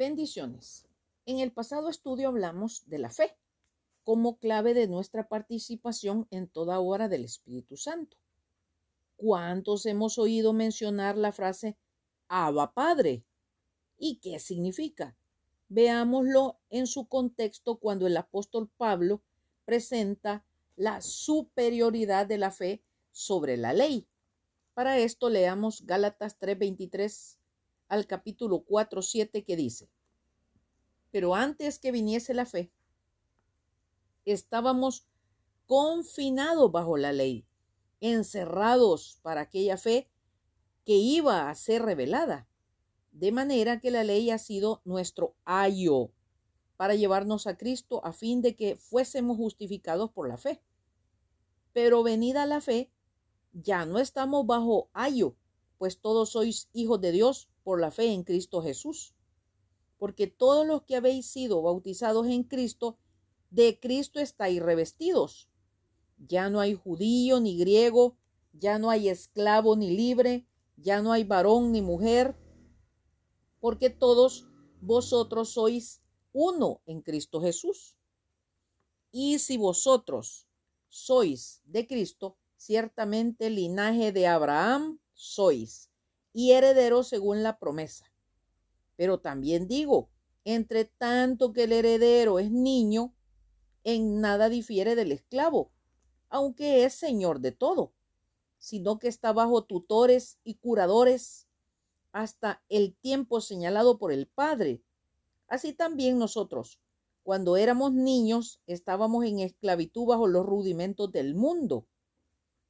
Bendiciones. En el pasado estudio hablamos de la fe como clave de nuestra participación en toda hora del Espíritu Santo. ¿Cuántos hemos oído mencionar la frase Abba Padre? ¿Y qué significa? Veámoslo en su contexto cuando el apóstol Pablo presenta la superioridad de la fe sobre la ley. Para esto leamos Gálatas 3:23 al capítulo 4, 7 que dice, pero antes que viniese la fe, estábamos confinados bajo la ley, encerrados para aquella fe que iba a ser revelada. De manera que la ley ha sido nuestro ayo para llevarnos a Cristo a fin de que fuésemos justificados por la fe. Pero venida la fe, ya no estamos bajo ayo, pues todos sois hijos de Dios por la fe en Cristo Jesús. Porque todos los que habéis sido bautizados en Cristo, de Cristo estáis revestidos. Ya no hay judío ni griego, ya no hay esclavo ni libre, ya no hay varón ni mujer, porque todos vosotros sois uno en Cristo Jesús. Y si vosotros sois de Cristo, ciertamente linaje de Abraham sois y heredero según la promesa. Pero también digo, entre tanto que el heredero es niño, en nada difiere del esclavo, aunque es señor de todo, sino que está bajo tutores y curadores hasta el tiempo señalado por el Padre. Así también nosotros, cuando éramos niños, estábamos en esclavitud bajo los rudimentos del mundo.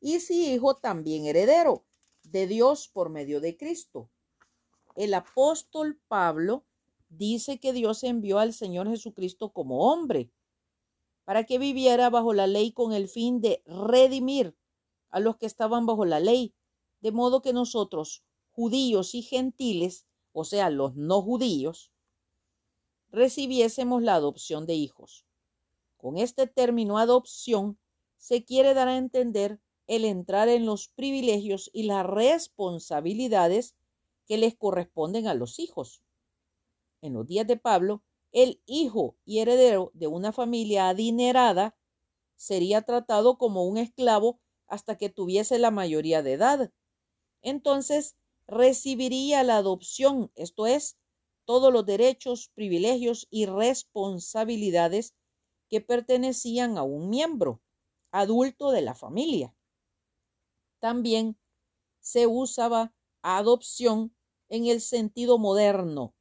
y si hijo, también heredero de Dios por medio de Cristo. El apóstol Pablo dice que Dios envió al Señor Jesucristo como hombre para que viviera bajo la ley con el fin de redimir a los que estaban bajo la ley, de modo que nosotros, judíos y gentiles, o sea, los no judíos, recibiésemos la adopción de hijos. Con este término adopción se quiere dar a entender el entrar en los privilegios y las responsabilidades que les corresponden a los hijos. En los días de Pablo, el hijo y heredero de una familia adinerada sería tratado como un esclavo hasta que tuviese la mayoría de edad. Entonces recibiría la adopción, esto es, todos los derechos, privilegios y responsabilidades que pertenecían a un miembro adulto de la familia. También se usaba adopción en el sentido moderno,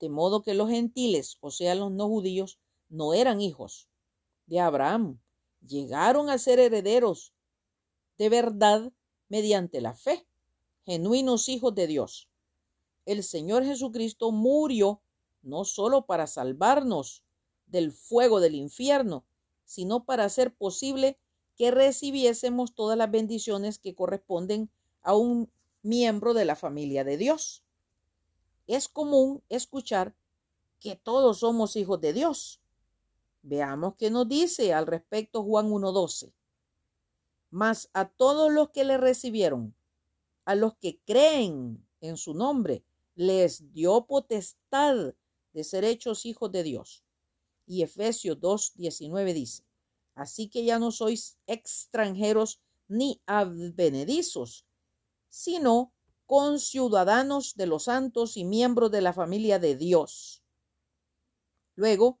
de modo que los gentiles, o sea, los no judíos, no eran hijos de Abraham, llegaron a ser herederos de verdad mediante la fe, genuinos hijos de Dios. El Señor Jesucristo murió no solo para salvarnos del fuego del infierno, sino para hacer posible que recibiésemos todas las bendiciones que corresponden a un miembro de la familia de Dios. Es común escuchar que todos somos hijos de Dios. Veamos qué nos dice al respecto Juan 1.12. Mas a todos los que le recibieron, a los que creen en su nombre, les dio potestad de ser hechos hijos de Dios. Y Efesios 2.19 dice, Así que ya no sois extranjeros ni advenedizos, sino conciudadanos de los santos y miembros de la familia de Dios. Luego,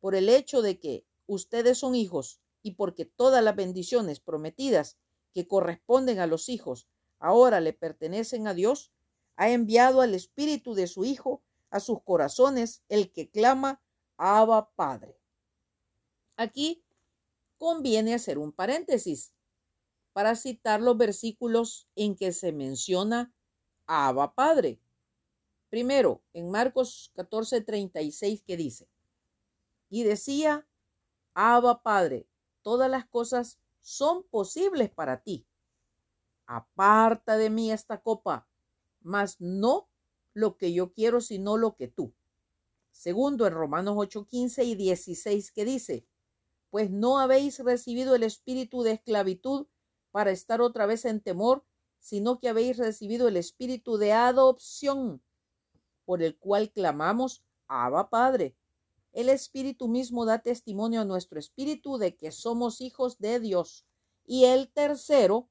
por el hecho de que ustedes son hijos y porque todas las bendiciones prometidas que corresponden a los hijos ahora le pertenecen a Dios, ha enviado al Espíritu de su Hijo a sus corazones, el que clama, Abba Padre. Aquí conviene hacer un paréntesis para citar los versículos en que se menciona Abba Padre. Primero, en Marcos 14, 36, que dice, y decía, Abba Padre, todas las cosas son posibles para ti. Aparta de mí esta copa, mas no lo que yo quiero, sino lo que tú. Segundo, en Romanos 8, 15 y 16, que dice, pues no habéis recibido el espíritu de esclavitud para estar otra vez en temor, sino que habéis recibido el espíritu de adopción, por el cual clamamos, Abba Padre. El espíritu mismo da testimonio a nuestro espíritu de que somos hijos de Dios. Y el tercero,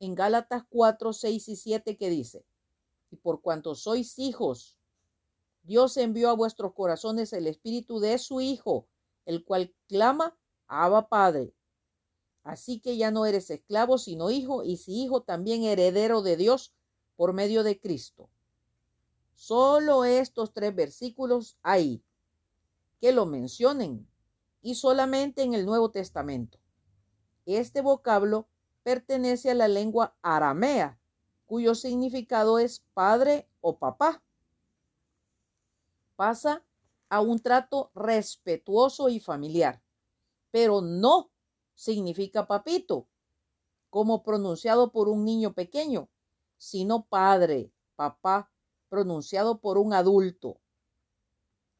en Gálatas 4, 6 y 7, que dice, y por cuanto sois hijos, Dios envió a vuestros corazones el espíritu de su Hijo, el cual clama, Abba Padre. Así que ya no eres esclavo, sino hijo, y si hijo, también heredero de Dios por medio de Cristo. Solo estos tres versículos hay que lo mencionen, y solamente en el Nuevo Testamento. Este vocablo pertenece a la lengua aramea, cuyo significado es padre o papá. Pasa a un trato respetuoso y familiar, pero no significa papito, como pronunciado por un niño pequeño, sino padre, papá, pronunciado por un adulto.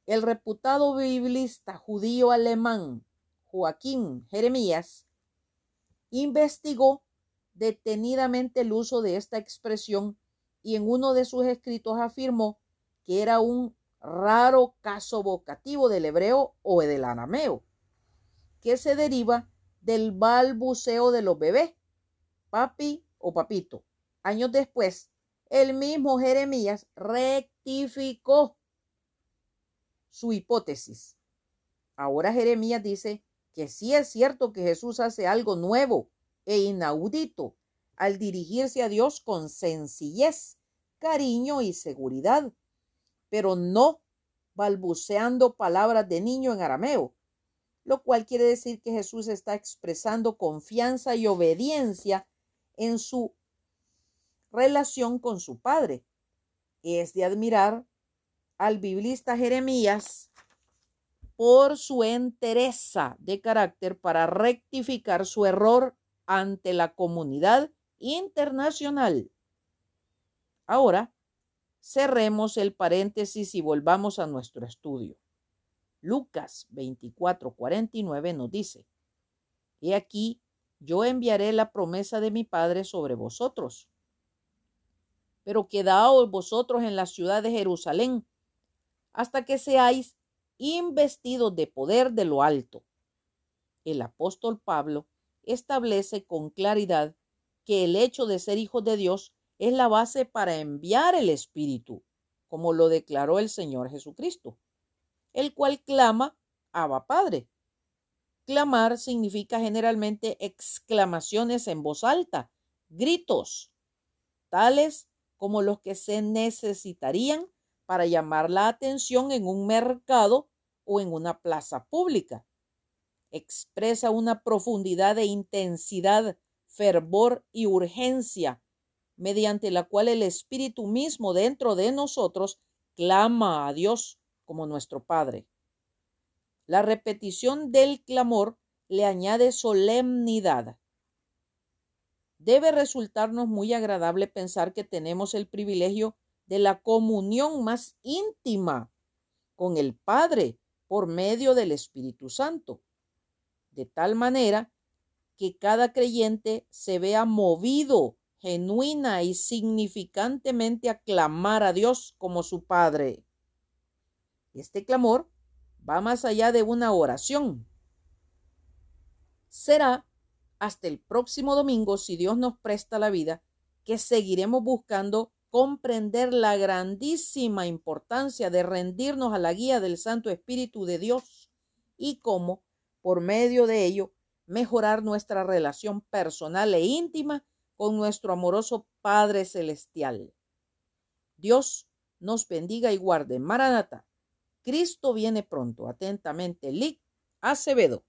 El reputado biblista judío alemán Joaquín Jeremías investigó detenidamente el uso de esta expresión y en uno de sus escritos afirmó que era un raro caso vocativo del hebreo o del arameo, que se deriva del balbuceo de los bebés, papi o papito. Años después, el mismo Jeremías rectificó su hipótesis. Ahora Jeremías dice que sí es cierto que Jesús hace algo nuevo e inaudito al dirigirse a Dios con sencillez, cariño y seguridad, pero no balbuceando palabras de niño en arameo, lo cual quiere decir que Jesús está expresando confianza y obediencia en su relación con su Padre. Es de admirar al biblista Jeremías por su entereza de carácter para rectificar su error ante la comunidad internacional. Ahora, cerremos el paréntesis y volvamos a nuestro estudio. Lucas 24:49 nos dice, He aquí, yo enviaré la promesa de mi Padre sobre vosotros. Pero quedaos vosotros en la ciudad de Jerusalén hasta que seáis investidos de poder de lo alto. El apóstol Pablo establece con claridad que el hecho de ser hijos de Dios es la base para enviar el Espíritu, como lo declaró el Señor Jesucristo el cual clama Abba Padre. Clamar significa generalmente exclamaciones en voz alta, gritos, tales como los que se necesitarían para llamar la atención en un mercado o en una plaza pública. Expresa una profundidad de intensidad, fervor y urgencia, mediante la cual el Espíritu mismo dentro de nosotros clama a Dios como nuestro Padre. La repetición del clamor le añade solemnidad. Debe resultarnos muy agradable pensar que tenemos el privilegio de la comunión más íntima con el Padre por medio del Espíritu Santo, de tal manera que cada creyente se vea movido genuina y significantemente a clamar a Dios como su Padre. Este clamor va más allá de una oración. Será hasta el próximo domingo, si Dios nos presta la vida, que seguiremos buscando comprender la grandísima importancia de rendirnos a la guía del Santo Espíritu de Dios y cómo, por medio de ello, mejorar nuestra relación personal e íntima con nuestro amoroso Padre Celestial. Dios nos bendiga y guarde. Maranata. Cristo viene pronto. Atentamente, Lick Acevedo.